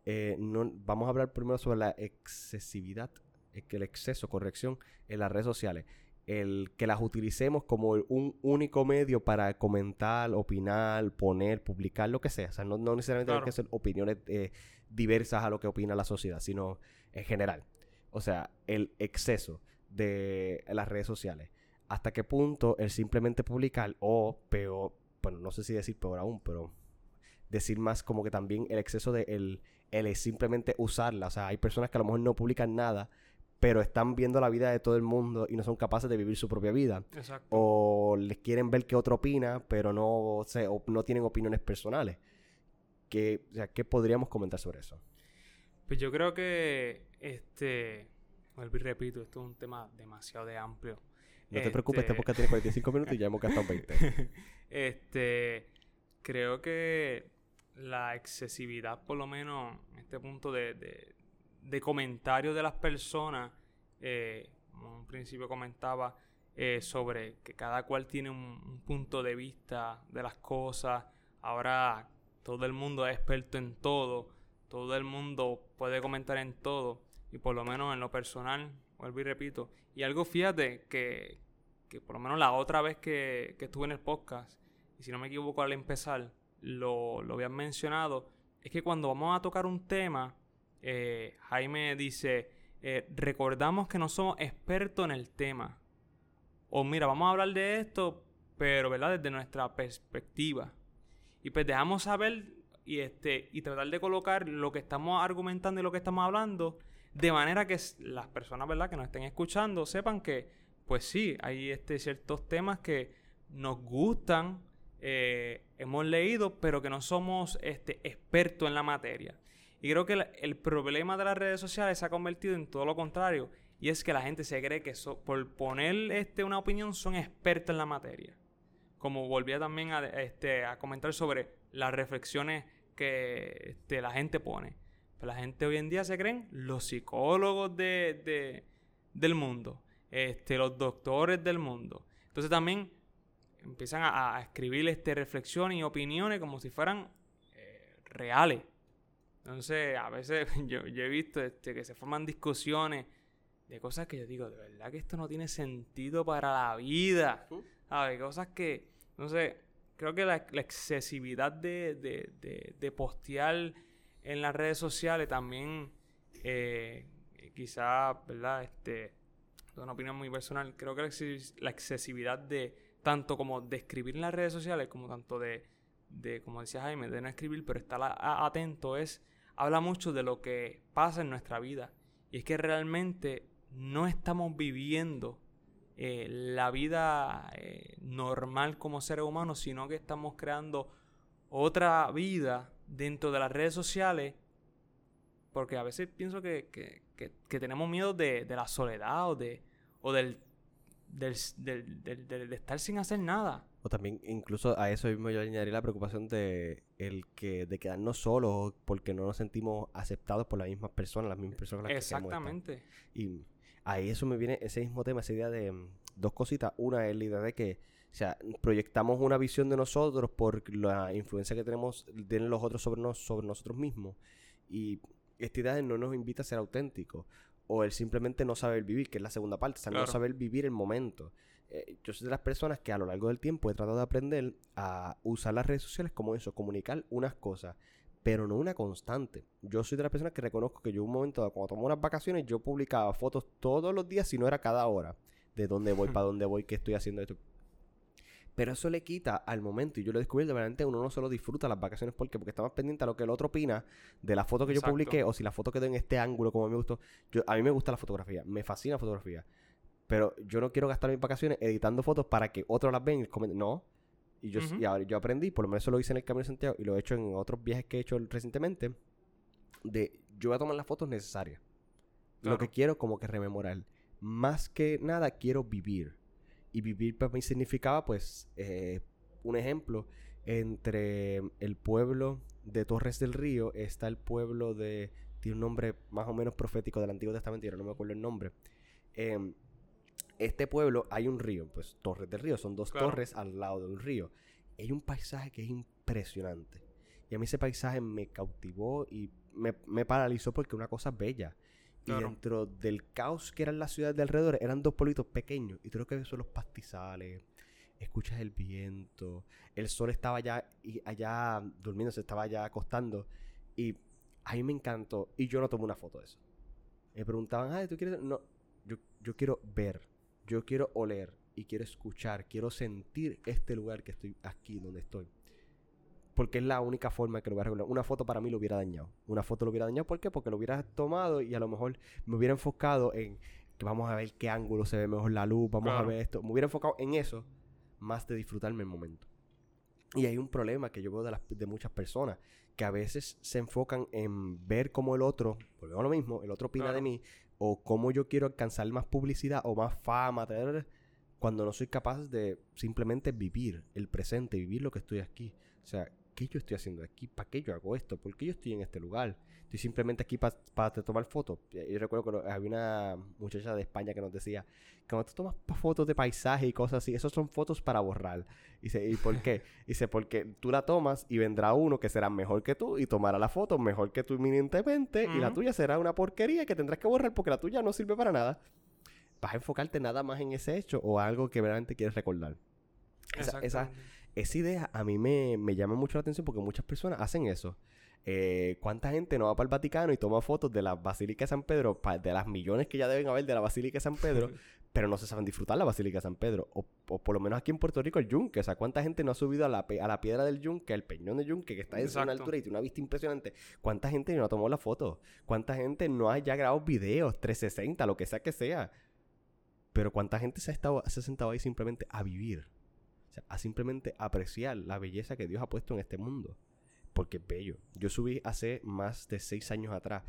eh, no, vamos a hablar primero sobre la excesividad, el exceso, corrección, en las redes sociales. El que las utilicemos como un único medio para comentar, opinar, poner, publicar, lo que sea. O sea, no, no necesariamente tienen Claro. que ser opiniones eh, diversas a lo que opina la sociedad, sino en general. O sea, el exceso de las redes sociales. Hasta qué punto el simplemente publicar o peor, bueno, no sé si decir peor aún, pero decir más como que también el exceso de el, el simplemente usarla. O sea, hay personas que a lo mejor no publican nada, pero están viendo la vida de todo el mundo y no son capaces de vivir su propia vida. Exacto. O les quieren ver qué otro opina, pero no, o sea, no tienen opiniones personales. ¿Qué, o sea, ¿Qué podríamos comentar sobre eso? Pues yo creo que, este, vuelvo y repito, esto es un tema demasiado de amplio. No te preocupes, Este- podcast tiene 45 minutos y ya hemos gastado 20. este, creo que la excesividad, por lo menos, en este punto de, de, de comentarios de las personas, eh, como en un principio comentaba, eh, sobre que cada cual tiene un, un punto de vista de las cosas. Ahora todo el mundo es experto en todo, todo el mundo puede comentar en todo, y por lo menos en lo personal, vuelvo y repito. Y algo, fíjate, que, que por lo menos la otra vez que, que estuve en el podcast, y si no me equivoco al empezar, lo, lo habían mencionado, es que cuando vamos a tocar un tema, eh, Jaime dice, eh, recordamos que no somos expertos en el tema. O mira, vamos a hablar de esto, pero ¿verdad? Desde nuestra perspectiva. Y pues dejamos saber y, este, y tratar de colocar lo que estamos argumentando y lo que estamos hablando de manera que las personas ¿verdad? que nos estén escuchando sepan que, pues sí, hay este, ciertos temas que nos gustan, eh, hemos leído, pero que no somos este, expertos en la materia. Y creo que el problema de las redes sociales se ha convertido en todo lo contrario. Y es que la gente se cree que por poner este, una opinión son expertos en la materia como volvía también a, este, comentar sobre las reflexiones que este, la gente pone. Pero la gente hoy en día se creen los psicólogos de- del mundo, este, los doctores del mundo. Entonces también empiezan a, a escribir este, reflexiones y opiniones como si fueran eh, reales. Entonces, a veces yo, yo he visto este, que se forman discusiones de cosas que yo digo, de verdad que esto no tiene sentido para la vida. ¿Sabes? Cosas que, no sé, creo que la, la excesividad de, de, de, de postear en las redes sociales también, eh, quizá, ¿verdad? Este, es una opinión muy personal, creo que la exces- la excesividad de tanto como de escribir en las redes sociales, como tanto de, de como decía Jaime, de no escribir, pero estar atento, es, habla mucho de lo que pasa en nuestra vida. Y es que realmente no estamos viviendo eh, la vida eh, normal como seres humanos, sino que estamos creando otra vida dentro de las redes sociales. Porque a veces pienso que- que- que tenemos miedo de, de la soledad o, de, o del, del, del- del- de estar sin hacer nada. O también, incluso a eso mismo yo añadiría la preocupación de el que de quedarnos solos porque no nos sentimos aceptados por las mismas personas, las mismas personas las que. Exactamente. Y ahí eso me viene ese mismo tema, esa idea de mm, dos cositas. Una es la idea de que O sea, proyectamos una visión de nosotros por la influencia que tenemos, tienen los otros sobre, nos, sobre nosotros mismos. Y esta idea no nos invita a ser auténticos. O el simplemente no saber vivir, que es la segunda parte. O sea, no saber vivir el momento. Eh, yo soy de las personas que a lo largo del tiempo he tratado de aprender a usar las redes sociales como eso, comunicar unas cosas, pero no una constante. Yo soy de las personas que reconozco que yo un momento, cuando tomo unas vacaciones, yo publicaba fotos todos los días, si no era cada hora, de dónde voy, para dónde voy, qué estoy haciendo esto. Pero eso le quita al momento, y yo lo he descubierto, realmente uno no solo disfruta las vacaciones porque, porque está más pendiente a lo que el otro opina de la foto que yo publiqué, o si la foto quedó en este ángulo como me gustó. Yo, a mí me gusta la fotografía, me fascina la fotografía. Pero yo no quiero gastar mis vacaciones editando fotos para que otros las vean y comenten. No. Y yo, ahora yo aprendí, por lo menos eso lo hice en el Camino de Santiago y lo he hecho en otros viajes que he hecho recientemente, de yo voy a tomar las fotos necesarias. Lo que quiero como que rememorar. Más que nada quiero vivir. Y vivir para mí significaba, pues, eh, un ejemplo, entre el pueblo de Torres del Río está el pueblo de... Tiene un nombre más o menos profético del Antiguo Testamento, yo no me acuerdo el nombre. Eh, este pueblo hay un río, pues Torres del Río, son dos torres al lado de un río. Hay un paisaje que es impresionante. Y a mí ese paisaje me cautivó y me, paralizó porque una cosa bella. Y dentro del caos que eran las ciudades de alrededor, eran dos pueblitos pequeños. Y tú lo que ves son los pastizales, escuchas el viento, el sol estaba allá, y allá durmiendo, se estaba allá acostando. Y a mí me encantó. Y yo no tomé una foto de eso. Me preguntaban, ay, ¿tú quieres...? No, yo, yo quiero ver yo quiero oler y quiero escuchar, quiero sentir este lugar que estoy aquí donde estoy. Porque es la única forma que lo voy a regular. Una foto para mí lo hubiera dañado. Una foto lo hubiera dañado, ¿por qué? Porque lo hubiera tomado y a lo mejor me hubiera enfocado en que vamos a ver qué ángulo se ve mejor la luz, vamos a ver esto. Me hubiera enfocado en eso más de disfrutarme el momento. Y hay un problema que yo veo de, las, de muchas personas que a veces se enfocan en ver cómo el otro, volvemos a lo mismo, el otro opina de mí, o cómo yo quiero alcanzar más publicidad o más fama, cuando no soy capaz de simplemente vivir el presente, vivir lo que estoy aquí. O sea, ¿qué yo estoy haciendo aquí? ¿Para qué yo hago esto? ¿Por qué yo estoy en este lugar? Estoy simplemente aquí para tomar fotos. Y recuerdo que había una muchacha de España que nos decía cuando tú tomas fotos de paisaje y cosas así, esas son fotos para borrar. Y dice, ¿y por qué? dice, porque tú la tomas y vendrá uno que será mejor que tú y tomará la foto mejor que tú inminentemente y la tuya será una porquería que tendrás que borrar porque la tuya no sirve para nada. Vas a enfocarte nada más en ese hecho o algo que verdaderamente quieres recordar. Esa, esa, esa idea a mí me, llama mucho la atención porque muchas personas hacen eso. Eh, ¿Cuánta gente no va para el Vaticano y toma fotos de la Basílica de San Pedro, de las millones que ya deben haber de la Basílica de San Pedro, pero no se saben disfrutar la Basílica de San Pedro? O, por lo menos aquí en Puerto Rico el Yunque. O sea, ¿cuánta gente no ha subido a la, a la piedra del Yunque, al peñón del Yunque, que está en una altura y tiene una vista impresionante? ¿Cuánta gente no ha tomado la foto? ¿Cuánta gente no ha ya grabado videos, 360, lo que sea que sea? Pero ¿cuánta gente se ha, estado, se ha sentado ahí simplemente a vivir? O sea, a simplemente apreciar la belleza que Dios ha puesto en este mundo. Porque es bello. Yo subí hace más de seis años atrás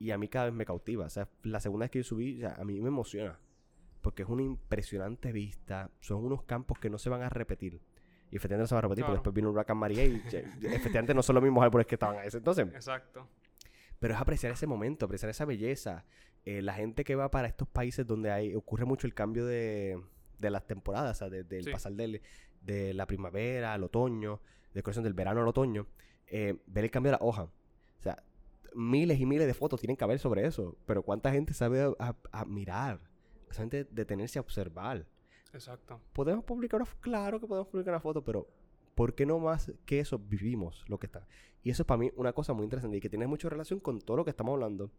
y a mí cada vez me cautiva. O sea, la segunda vez que yo subí, a mí me emociona. Porque es una impresionante vista. Son unos campos que no se van a repetir. Y efectivamente no se van a repetir porque después vino un huracán María y efectivamente no son los mismos árboles que estaban a ese entonces. Exacto. Pero es apreciar ese momento, apreciar esa belleza. Eh, la gente que va para estos países donde hay, ocurre mucho el cambio de, de las temporadas, o sea, del pasar del, de la primavera al otoño, de del verano al otoño, eh, ver el cambio de la hoja. O sea, miles y miles de fotos tienen que haber sobre eso, pero ¿cuánta gente sabe a, mirar? Solamente detenerse a observar. Exacto. Podemos publicar una, claro que podemos publicar una foto, pero ¿por qué no más que eso vivimos lo que está? Y eso es para mí una cosa muy interesante y que tiene mucha relación con todo lo que estamos hablando.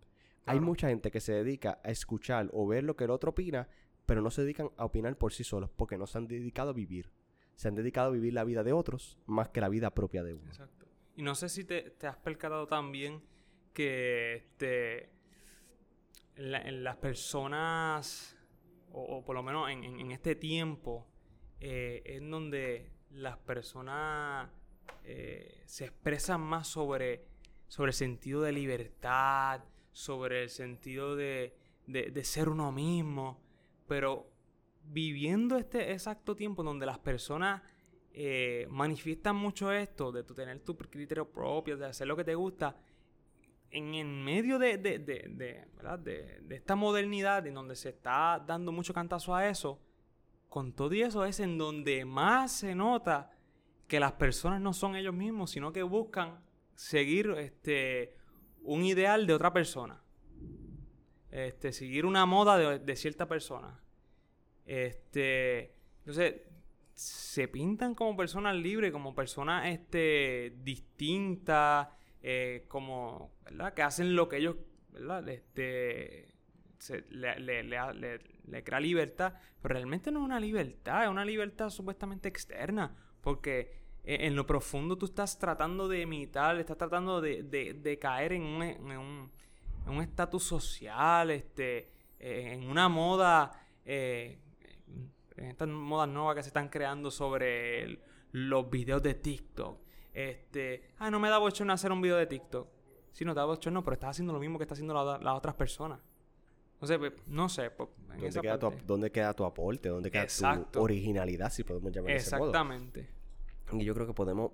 Hay mucha gente que se dedica a escuchar o ver lo que el otro opina, pero no se dedican a opinar por sí solos porque no se han dedicado a vivir se han dedicado a vivir la vida de otros más que la vida propia de uno. Exacto. Y no sé si te, has percatado también que este, en, las personas, o, por lo menos en, este tiempo, eh, es donde las personas eh, se expresan más sobre, sobre el sentido de libertad, sobre el sentido de, de ser uno mismo, pero viviendo este exacto tiempo donde las personas eh, manifiestan mucho esto, de tener tu criterio propio, de hacer lo que te gusta, en, medio de, de, de, de, esta modernidad en donde se está dando mucho cantazo a eso, con todo y eso es en donde más se nota que las personas no son ellos mismos, sino que buscan seguir este, un ideal de otra persona. Este, seguir una moda de, cierta persona. Este, entonces, se pintan como personas libres, como personas este, distintas, eh, como, ¿verdad? Que hacen lo que ellos, ¿verdad? Este, le, le, le, crea libertad, pero realmente no es una libertad, es una libertad supuestamente externa, porque e, en, lo profundo tú estás tratando de imitar, estás tratando de, de, caer en un, en un estatus social, este, eh, en una moda, eh, en estas modas nuevas que se están creando sobre los videos de TikTok. Este, ah, no me da bochorno hacer un video de TikTok. Sí, no te da bochorno, pero estás haciendo lo mismo que están haciendo las otras personas. Pues, no sé, pues, ¿Dónde, queda tu, ¿Dónde, queda tu, aporte? ¿Dónde queda tu originalidad, si podemos llamar Exactamente. Y yo creo que podemos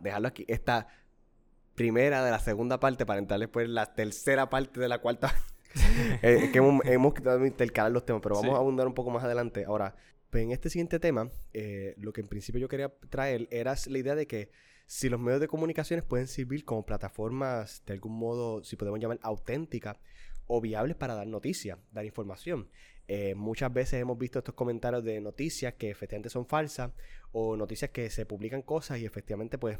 dejarlo aquí. Esta primera de la segunda parte para entrar después en la tercera parte de la cuarta. eh, que hemos, hemos quitado intercalar los temas, pero vamos a abundar un poco más adelante. Ahora, pues en este siguiente tema, eh, lo que en principio yo quería traer era la idea de que si los medios de comunicaciones pueden servir como plataformas de algún modo, si podemos llamar auténticas, o viables para dar noticias, dar información. Eh, muchas veces hemos visto estos comentarios de noticias que efectivamente son falsas o noticias que se publican cosas y efectivamente pues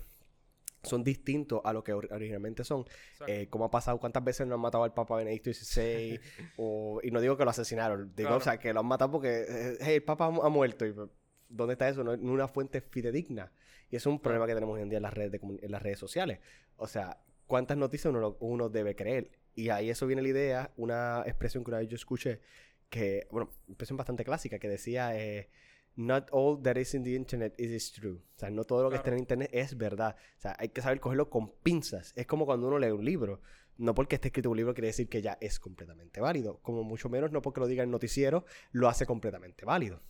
son distintos a lo que originalmente son. Eh, como ha pasado, cuántas veces no han matado al Papa Benedicto XVI, o, y no digo que lo asesinaron, digo, o sea, que lo han matado porque, eh, hey, el Papa ha, muerto, y pues, ¿dónde está eso? No es una fuente fidedigna. Y es un problema que tenemos hoy en día en las redes, en las redes sociales. O sea, ¿cuántas noticias uno, uno debe creer? Y ahí eso viene la idea, una expresión que una vez yo escuché, que, bueno, una expresión bastante clásica, que decía, eh, not all that is in the internet is true. O sea, no todo lo que está en internet es verdad. O sea, hay que saber cogerlo con pinzas. Es como cuando uno lee un libro. No porque esté escrito un libro quiere decir que ya es completamente válido. Como mucho menos no porque lo diga el noticiero lo hace completamente válido.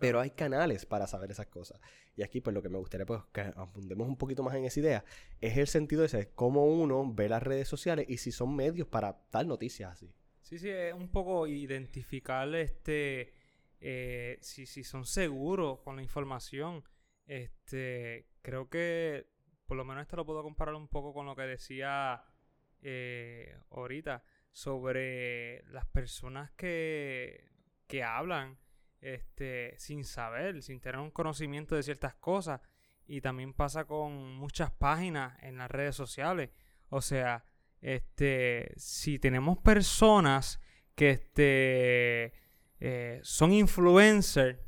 Pero hay canales para saber esas cosas. Y aquí, pues lo que me gustaría pues, que abundemos un poquito más en esa idea es el sentido de ese, cómo uno ve las redes sociales y si son medios para dar noticias así. Sí, sí, es un poco identificar este eh, si, si son seguros con la información. Este, creo que por lo menos esto lo puedo comparar un poco con lo que decía eh, ahorita sobre las personas que, que hablan este, sin saber, sin tener un conocimiento de ciertas cosas. Y también pasa con muchas páginas en las redes sociales. O sea, este, si tenemos personas que este, eh, son influencers,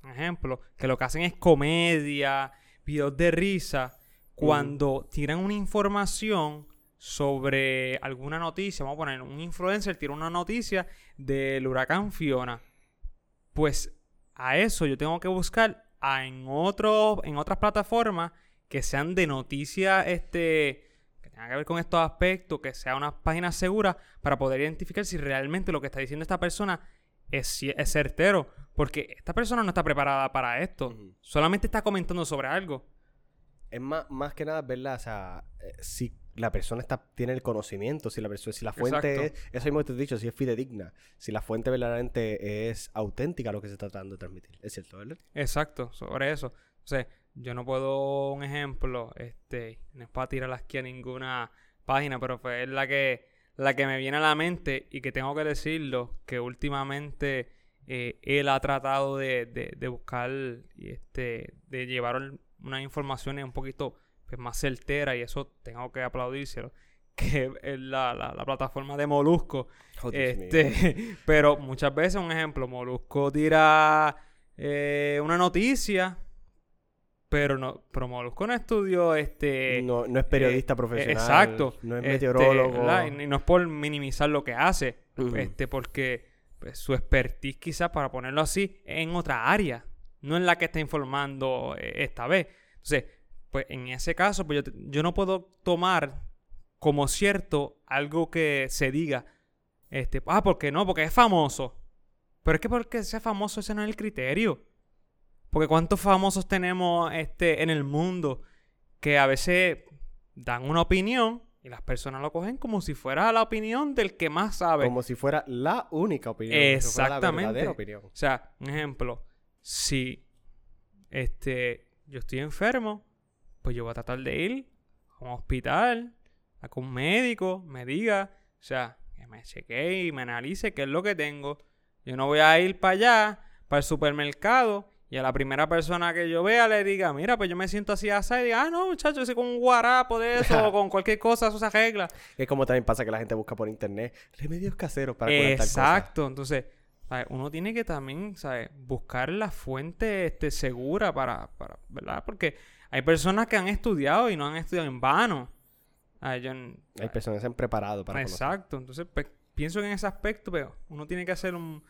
por ejemplo, que lo que hacen es comedia, videos de risa, cuando tiran una información sobre alguna noticia, vamos a poner un influencer tira una noticia del huracán Fiona pues a eso yo tengo que buscar en, otro, en otras plataformas que sean de noticias este, que tengan que ver con estos aspectos, que sea una página segura para poder identificar si realmente lo que está diciendo esta persona es, es certero. Porque esta persona no está preparada para esto. Solamente está comentando sobre algo. Es más, más que nada, ¿verdad? O sea, eh, si la persona está, tiene el conocimiento, si la persona, si la fuente es, eso mismo te he dicho, si es fidedigna, si la fuente verdaderamente es auténtica lo que se está tratando de transmitir. Es cierto, ¿verdad? Exacto, sobre eso. O sea, yo no puedo un ejemplo, este, no es para tirarlas aquí a ninguna página, pero fue la que, la que me viene a la mente y que tengo que decirlo, que últimamente eh, él ha tratado de, de, de buscar y este, de llevar unas informaciones un poquito pues, más certera y eso tengo que aplaudírselo que es la, la, plataforma de Molusco. Oh, este, pero muchas veces, un ejemplo, Molusco tira eh, una noticia, pero no, pero Molusco no estudió este. No, no es periodista eh, profesional. exacto. No es meteorólogo. y, no es por minimizar lo que hace. Este, porque pues, su expertise, quizás, para ponerlo así, en otra área. No en la que está informando eh, esta vez. Entonces, pues en ese caso, pues yo, no puedo tomar como cierto algo que se diga. Este, ah, ¿por qué no? Porque es famoso. Pero es que porque sea famoso ese no es el criterio. Porque cuántos famosos tenemos este, en el mundo que a veces dan una opinión y las personas lo cogen como si fuera la opinión del que más sabe. Como si fuera la única opinión. Exactamente. opinión. O sea, un ejemplo. si este, yo estoy enfermo, pues yo voy a tratar de ir a un hospital, a que un médico me diga, o sea, que me chequee y me analice qué es lo que tengo. Yo no voy a ir para allá, para el supermercado, y a la primera persona que yo vea le diga, mira, pues yo me siento así así, y diga, ah, no, muchacho, ese con un guarapo de eso, o con cualquier cosa, eso se arregla. Es como también pasa que la gente busca por internet remedios caseros para curar. Exacto, entonces, ¿sabes? uno tiene que también, ¿sabes? Buscar la fuente este, segura para, para, ¿verdad? Porque hay personas que han estudiado y no han estudiado en vano. Yo Hay personas que se han preparado para conocer. Exacto. Entonces, pues, pienso que en ese aspecto, pero uno tiene que hacer un.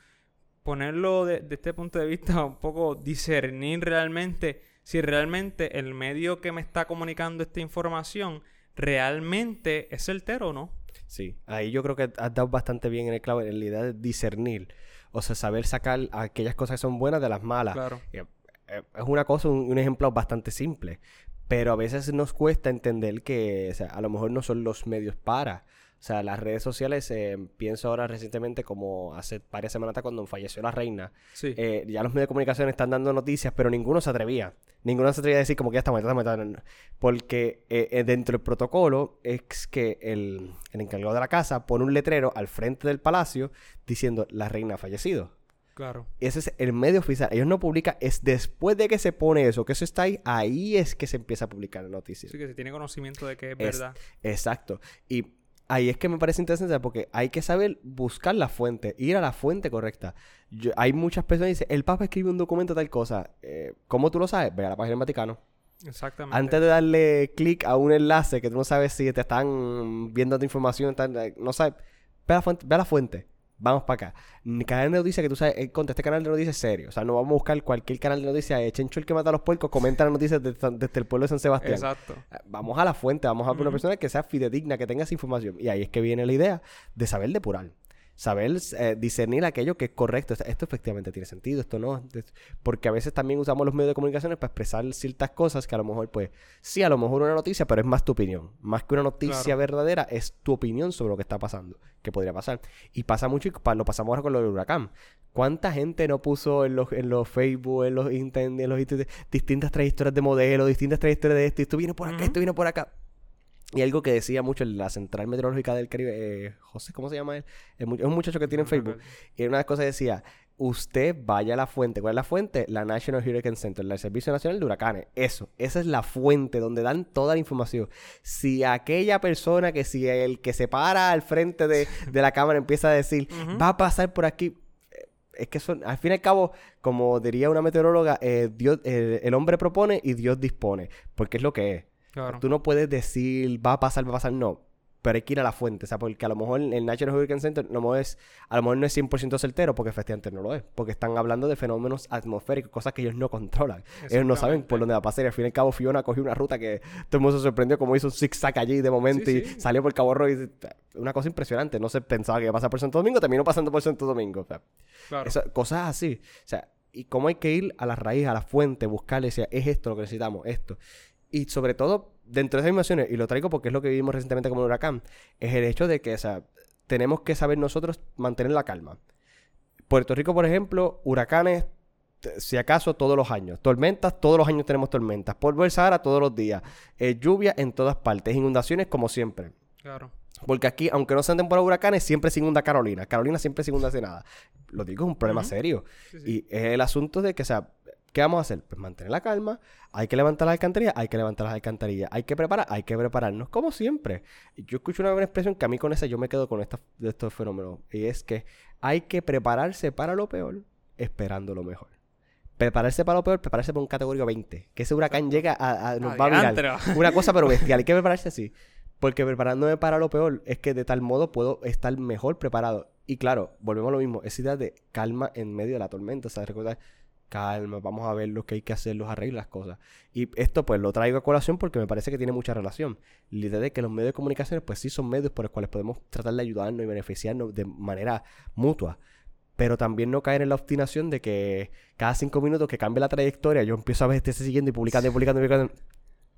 Ponerlo de, de este punto de vista un poco discernir realmente si realmente el medio que me está comunicando esta información realmente es certero o no. Sí, ahí yo creo que has dado bastante bien en el clavo en la idea de discernir. O sea, saber sacar aquellas cosas que son buenas de las malas. Claro. Eh, eh, Es una cosa, un, un ejemplo bastante simple. Pero a veces nos cuesta entender que o sea, a lo mejor no son los medios para. O sea, las redes sociales, eh, pienso ahora recientemente como hace varias semanas atrás cuando falleció la reina, Sí. eh, ya los medios de comunicación están dando noticias, pero ninguno se atrevía. Ninguno se atrevía a decir como que ya está muerta, está muerta. no, no. Porque eh, eh, dentro del protocolo es que el, el encargado de la casa pone un letrero al frente del palacio diciendo la reina ha fallecido. claro. Ese es el medio oficial. Ellos no publican, es después de que se pone eso, que eso está ahí, ahí es que se empieza a publicar la noticia. Así que se tiene conocimiento de que es, Es- verdad. Exacto. Y ahí es que me parece interesante porque hay que saber buscar la fuente, ir a la fuente correcta. Yo- hay muchas personas que dicen, el Papa escribe un documento tal cosa. Eh, ¿Cómo tú lo sabes? Ve a la página del Vaticano. Exactamente. Antes de darle clic a un enlace que tú no sabes si te están viendo tu información, no sabes, ve a la fuente. Ve a la fuente. Vamos para acá. Canal de noticias que tú sabes, eh, contra este canal de noticias serio. O sea, no vamos a buscar cualquier canal de noticias. Eh, Chencho el que mata a los puercos, comenta las noticias de- desde el pueblo de San Sebastián. Exacto. Eh, Vamos a la fuente, vamos a una persona que sea fidedigna, que tenga esa información. Y ahí es que viene la idea de saber depurar. Saber eh, discernir aquello que es correcto. Esto, esto efectivamente tiene sentido, esto no. Porque a veces también usamos los medios de comunicaciones para expresar ciertas cosas que a lo mejor, pues, sí, a lo mejor una noticia, pero es más tu opinión. Más que una noticia Claro. verdadera, es tu opinión sobre lo que está pasando, que podría pasar. Y pasa mucho, y lo pasamos ahora con lo del huracán. ¿Cuánta gente no puso en los, en los Facebook, en los Internet, en los distintas trayectorias de modelo, distintas trayectorias de esto, y esto viene por acá, esto viene por acá? Y algo que decía mucho en la Central Meteorológica del Caribe, eh, José, ¿cómo se llama él? Es un muchacho que tiene en Facebook. Y una de las cosas decía, usted vaya a la fuente. ¿Cuál es la fuente? La National Hurricane Center, el Servicio Nacional de Huracanes. Eso, esa es la fuente donde dan toda la información. Si aquella persona que si el que se para al frente de, de la cámara empieza a decir, va a pasar por aquí, eh, es que son, al fin y al cabo, como diría una meteoróloga, eh, Dios, eh, el hombre propone y Dios dispone, porque es lo que es. Claro. Tú no puedes decir, va a pasar, va a pasar, no. Pero hay que ir a la fuente, o sea, porque a lo mejor el National Hurricane Center no es, a lo mejor no es 100% certero, porque efectivamente no lo es. Porque están hablando de fenómenos atmosféricos, cosas que ellos no controlan. Ellos no saben por dónde va a pasar. Y al fin y al cabo, Fiona cogió una ruta que todo el mundo se sorprendió, como hizo un zigzag allí de momento Sí, y sí. salió por Cabo Rojo. y- Una cosa impresionante. No se pensaba que iba a pasar por Santo Domingo, terminó pasando por Santo Domingo. O sea, Claro. cosas así. O sea, y cómo hay que ir a la raíz, a la fuente, buscarle, decir, es esto lo que necesitamos, esto. Y sobre todo, dentro de esas emociones, y lo traigo porque es lo que vivimos recientemente como un huracán, es el hecho de que, o sea, tenemos que saber nosotros mantener la calma. Puerto Rico, por ejemplo, huracanes, si acaso, todos los años. Tormentas, todos los años tenemos tormentas. Polvo del Sahara, todos los días. Eh, lluvia en todas partes. Inundaciones, como siempre. Claro. Porque aquí, aunque no sean temporada de huracanes, siempre se inunda Carolina. Carolina siempre se inunda nada. Lo digo, es un problema serio. Sí, sí. Y es el asunto de que, o sea, ¿qué vamos a hacer? Pues mantener la calma. Hay que levantar las alcantarillas, hay que levantar las alcantarillas. Hay que preparar, hay que prepararnos, como siempre. Y Yo escucho una buena expresión que a mí con esa yo me quedo con esta- de estos fenómenos. Y es que hay que prepararse para lo peor, esperando lo mejor. Prepararse para lo peor, prepararse para un categoría 20. Que ese huracán llega a, a- nos va a mirar. Una cosa pero bestial. Hay que prepararse así. Porque preparándome para lo peor es que de tal modo puedo estar mejor preparado. Y claro, volvemos a lo mismo. Esa idea de calma en medio de la tormenta. O sea, recordar, calma, vamos a ver lo que hay que hacer, los arreglos, las cosas. Y esto pues lo traigo a colación porque me parece que tiene mucha relación. La idea de que los medios de comunicaciones pues sí son medios por los cuales podemos tratar de ayudarnos y beneficiarnos de manera mutua. Pero también no caer en la obstinación de que cada cinco minutos que cambie la trayectoria yo empiezo a ver este siguiendo y publicando y publicando y publicando.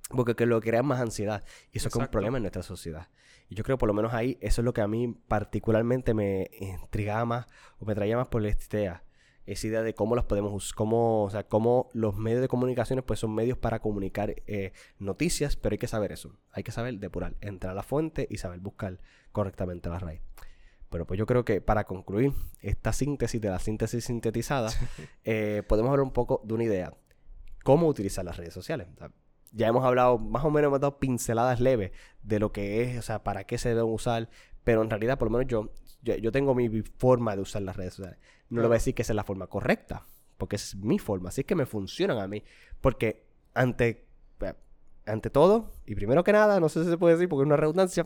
Porque que lo crea más ansiedad. Y eso es que es un problema en nuestra sociedad. Y yo creo por lo menos ahí, eso es lo que a mí particularmente me intrigaba más o me traía más por la idea. Esa idea de cómo las podemos usar, cómo, o sea, cómo los medios de comunicaciones pues son medios para comunicar eh, noticias, pero hay que saber eso, hay que saber depurar, entrar a la fuente y saber buscar correctamente la raíz. Bueno, pues yo creo que para concluir esta síntesis de la síntesis sintetizada, eh, podemos hablar un poco de una idea. ¿Cómo utilizar las redes sociales? ya hemos hablado, más o menos hemos dado pinceladas leves de lo que es, o sea, para qué se deben usar, pero en realidad, por lo menos yo, yo, tengo mi forma de usar las redes sociales. No le voy a decir que esa es la forma correcta, porque es mi forma, así es que me funcionan a mí. Porque ante, eh, ante todo, y primero que nada, no sé si se puede decir porque es una redundancia,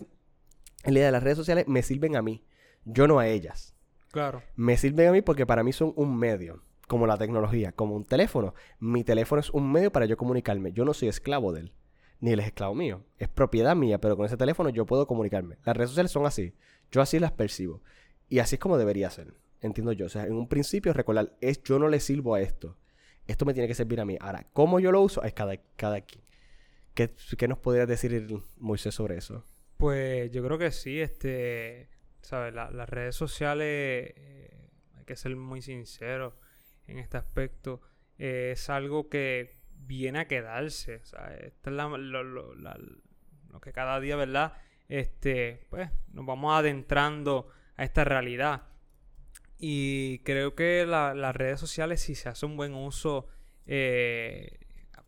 en la idea de las redes sociales me sirven a mí, yo no a ellas. Claro. Me sirven a mí porque para mí son un medio, como la tecnología, como un teléfono. Mi teléfono es un medio para yo comunicarme. Yo no soy esclavo de él, ni él es esclavo mío. Es propiedad mía, pero con ese teléfono yo puedo comunicarme. Las redes sociales son así. Yo así las percibo. Y así es como debería ser. Entiendo yo. O sea, en un principio recordar, es yo no le sirvo a esto. Esto me tiene que servir a mí. Ahora, ¿cómo yo lo uso? Es cada, cada quien. ¿Qué, ¿Qué, nos podría decir Moisés sobre eso? Pues yo creo que sí, este, ¿sabes? las redes sociales, eh, hay que ser muy sincero en este aspecto, eh, es algo que viene a quedarse, sea, Esto es lo, lo, que cada día, ¿verdad? Este, pues nos vamos adentrando a esta realidad. Y creo que las redes sociales, si se hace un buen uso, eh,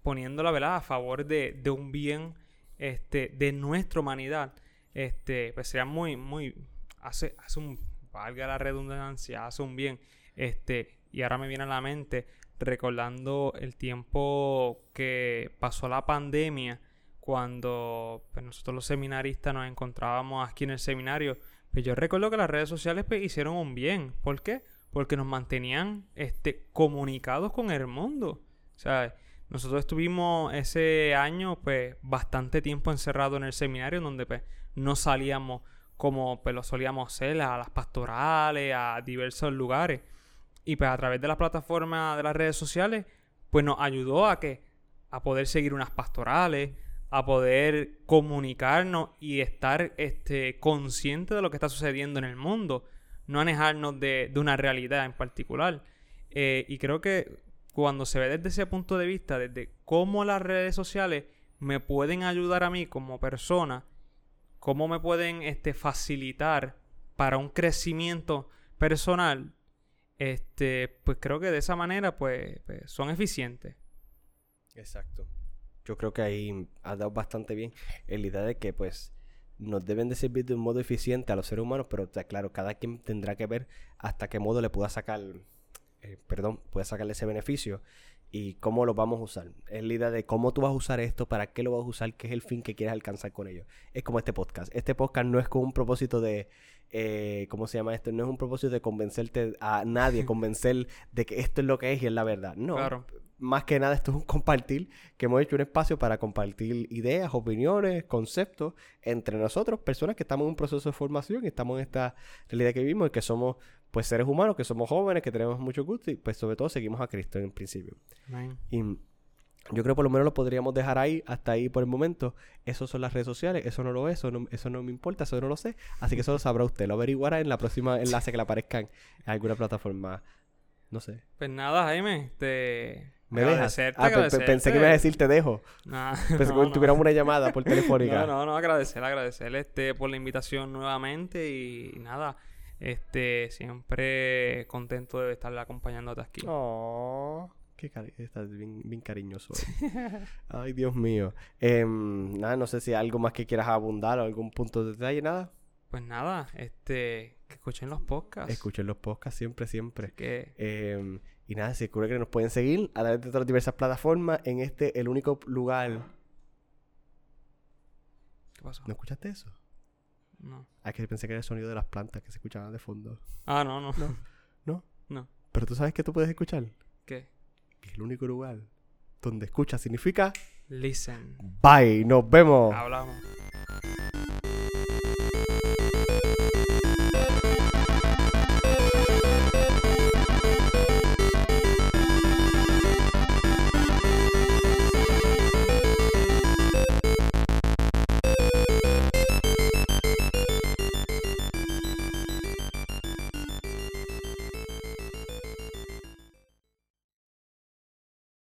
poniéndola ¿verdad? a favor de, de, un bien este, de nuestra humanidad, este, pues sería muy, muy, hace, hace un, valga la redundancia, hace un bien. Este, y ahora me viene a la mente recordando el tiempo que pasó la pandemia, cuando pues, nosotros los seminaristas nos encontrábamos aquí en el seminario pues yo recuerdo que las redes sociales pues, hicieron un bien. ¿Por qué? Porque nos mantenían este, comunicados con el mundo. O sea, nosotros estuvimos ese año pues bastante tiempo encerrados en el seminario donde pues no salíamos como pues lo solíamos hacer a las pastorales, a diversos lugares. Y pues a través de las plataformas de las redes sociales pues nos ayudó a que a poder seguir unas pastorales, a poder comunicarnos y estar este, conscientes de lo que está sucediendo en el mundo, no alejarnos de, de una realidad en particular. Eh, y creo que cuando se ve desde ese punto de vista, desde cómo las redes sociales me pueden ayudar a mí como persona, cómo me pueden este, facilitar para un crecimiento personal, este, pues creo que de esa manera pues, pues son eficientes. Exacto yo creo que ahí ha dado bastante bien en la idea de que pues nos deben de servir de un modo eficiente a los seres humanos, pero claro, cada quien tendrá que ver hasta qué modo le pueda sacar, eh, perdón, pueda sacarle ese beneficio y cómo lo vamos a usar. Es la idea de cómo tú vas a usar esto, para qué lo vas a usar, qué es el fin que quieres alcanzar con ello. Es como este podcast. Este podcast no es con un propósito de, eh, ¿cómo se llama esto? No es un propósito de convencerte a nadie, convencer de que esto es lo que es y es la verdad. No. Claro más que nada esto es un compartir, que hemos hecho un espacio para compartir ideas, opiniones, conceptos entre nosotros, personas que estamos en un proceso de formación y estamos en esta realidad que vivimos y que somos pues seres humanos, que somos jóvenes, que tenemos mucho gusto y pues sobre todo seguimos a Cristo en principio. Y yo creo por lo menos lo podríamos dejar ahí, hasta ahí por el momento. Eso son las redes sociales, eso no lo es, eso no, eso no me importa, eso no lo sé. Así que eso lo sabrá usted, lo averiguará en la próxima enlace que le aparezca en alguna plataforma. No sé. Pues nada, Jaime, te ¿Me dejas? Ah, pensé que ibas a decir te dejo. pensé que tuviéramos una llamada por telefónica. No, no, no, agradecer, agradecerle este, por la invitación nuevamente y, nada, este, siempre contento de estarle acompañándote aquí. Oh, qué cari estás bien, cariñoso. Ay, Dios mío. Em, nada, no sé si hay algo más que quieras abundar o algún punto de detalle, nada. Pues nada, este, que escuchen los podcasts. Escuchen los podcasts siempre, siempre. Que... Eh, y nada, se ocurre que nos pueden seguir a través de todas las diversas plataformas en este, el único lugar. ¿Qué pasó? ¿No escuchaste eso? No. Ah, que pensé que era el sonido de las plantas que se escuchaban de fondo. Ah, no, no. No. ¿No? No. Pero tú sabes que tú puedes escuchar. ¿Qué? Que es el único lugar donde escucha significa. Listen. Bye, nos vemos. Hablamos.